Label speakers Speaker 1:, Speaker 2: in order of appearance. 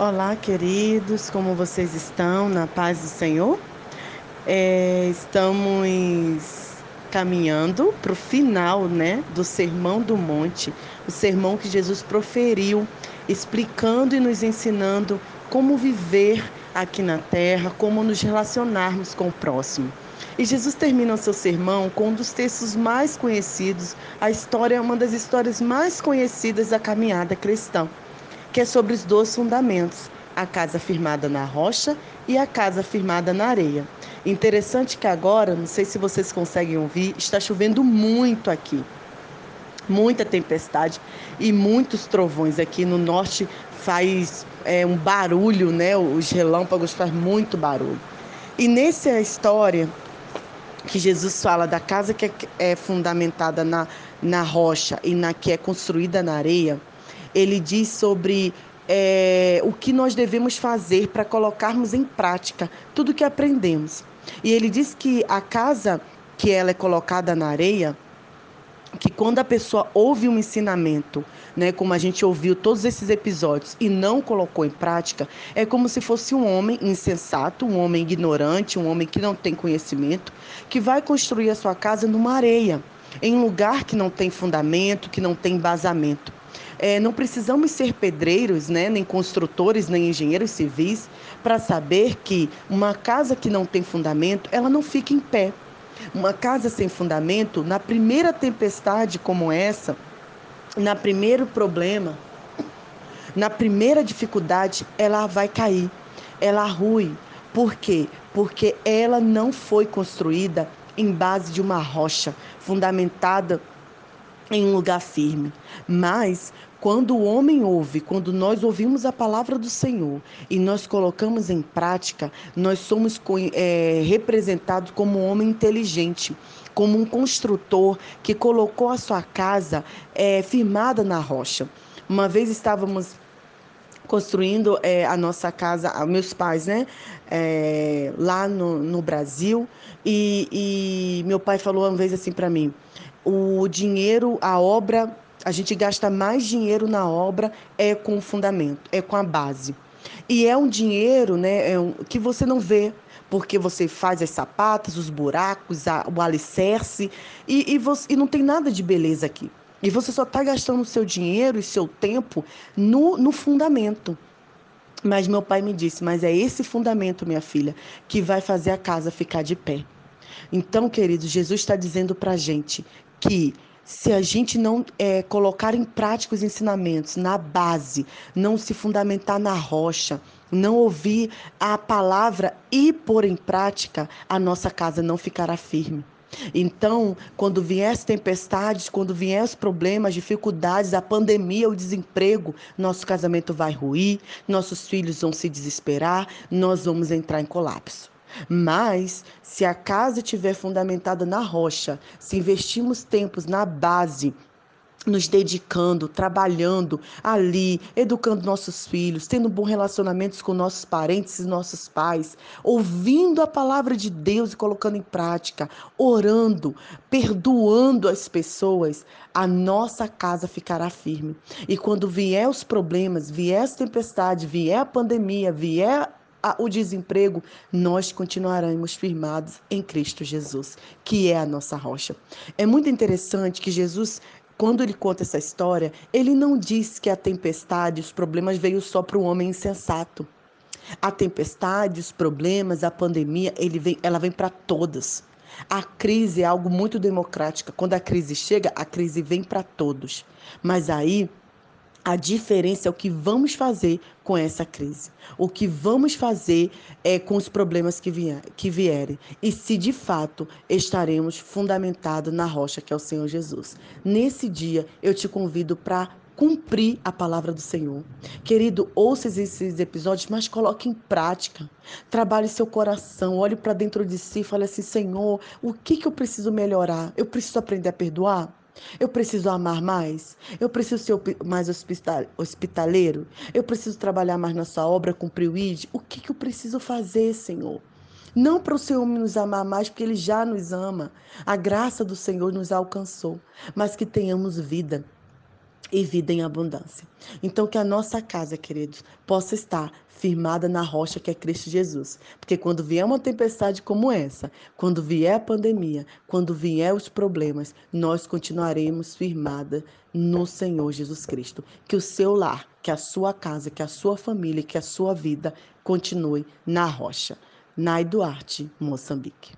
Speaker 1: Olá, queridos, como vocês estão? Na paz do Senhor? É, estamos caminhando para o final né, do Sermão do Monte, o sermão que Jesus proferiu, explicando e nos ensinando como viver aqui na terra, como nos relacionarmos com o próximo. E Jesus termina o seu sermão com um dos textos mais conhecidos, a história, uma das histórias mais conhecidas da caminhada cristã que é sobre os dois fundamentos, a casa firmada na rocha e a casa firmada na areia. Interessante que agora, não sei se vocês conseguem ouvir, está chovendo muito aqui. Muita tempestade e muitos trovões aqui no norte faz é, um barulho, né? Os relâmpagos fazem muito barulho. E nessa história que Jesus fala da casa que é, é fundamentada na, na rocha e na que é construída na areia, ele diz sobre é, o que nós devemos fazer para colocarmos em prática tudo que aprendemos. E ele diz que a casa que ela é colocada na areia, que quando a pessoa ouve um ensinamento, né, como a gente ouviu todos esses episódios e não colocou em prática, é como se fosse um homem insensato, um homem ignorante, um homem que não tem conhecimento, que vai construir a sua casa numa areia, em um lugar que não tem fundamento, que não tem embasamento. É, não precisamos ser pedreiros, né, nem construtores, nem engenheiros civis, para saber que uma casa que não tem fundamento, ela não fica em pé. Uma casa sem fundamento, na primeira tempestade como essa, na primeiro problema, na primeira dificuldade, ela vai cair, ela rui. Por quê? Porque ela não foi construída em base de uma rocha fundamentada em um lugar firme. Mas quando o homem ouve, quando nós ouvimos a palavra do Senhor e nós colocamos em prática, nós somos é, representados como um homem inteligente, como um construtor que colocou a sua casa é, firmada na rocha. Uma vez estávamos construindo é, a nossa casa, meus pais, né? É, lá no, no Brasil. E, e, meu pai falou uma vez assim para mim: o dinheiro, a obra a gente gasta mais dinheiro na obra é com o fundamento, é com a base. E é um dinheiro né, é um, que você não vê, porque você faz as sapatas, os buracos, a, o alicerce, e, e, você, e não tem nada de beleza aqui. E você só está gastando seu dinheiro e seu tempo no, no fundamento. Mas meu pai me disse: Mas é esse fundamento, minha filha, que vai fazer a casa ficar de pé. Então, querido, Jesus está dizendo para a gente que se a gente não é, colocar em prática os ensinamentos na base, não se fundamentar na rocha, não ouvir a palavra e pôr em prática, a nossa casa não ficará firme. Então, quando vier as tempestades, quando vier os problemas, dificuldades, a pandemia, o desemprego, nosso casamento vai ruir, nossos filhos vão se desesperar, nós vamos entrar em colapso. Mas, se a casa estiver fundamentada na rocha, se investirmos tempos na base, nos dedicando, trabalhando ali, educando nossos filhos, tendo bons relacionamentos com nossos parentes e nossos pais, ouvindo a palavra de Deus e colocando em prática, orando, perdoando as pessoas, a nossa casa ficará firme. E quando vier os problemas, vier as tempestades, vier a pandemia, vier o desemprego, nós continuaremos firmados em Cristo Jesus, que é a nossa rocha. É muito interessante que Jesus quando ele conta essa história, ele não diz que a tempestade, os problemas veio só para o homem insensato. A tempestade, os problemas, a pandemia, vem, ela vem para todas. A crise é algo muito democrática. Quando a crise chega, a crise vem para todos. Mas aí a diferença é o que vamos fazer com essa crise, o que vamos fazer é com os problemas que, vier, que vierem e se de fato estaremos fundamentados na rocha que é o Senhor Jesus. Nesse dia eu te convido para cumprir a palavra do Senhor. Querido, ouça esses episódios, mas coloque em prática. Trabalhe seu coração, olhe para dentro de si e fale assim: Senhor, o que, que eu preciso melhorar? Eu preciso aprender a perdoar? Eu preciso amar mais? Eu preciso ser mais hospitaleiro? Eu preciso trabalhar mais na sua obra, cumprir o ID? O que, que eu preciso fazer, Senhor? Não para o Senhor nos amar mais, porque Ele já nos ama. A graça do Senhor nos alcançou. Mas que tenhamos vida e vida em abundância. Então, que a nossa casa, queridos, possa estar firmada na rocha que é Cristo Jesus. Porque quando vier uma tempestade como essa, quando vier a pandemia, quando vier os problemas, nós continuaremos firmada no Senhor Jesus Cristo. Que o seu lar, que a sua casa, que a sua família, que a sua vida continue na rocha. Nai Duarte, Moçambique.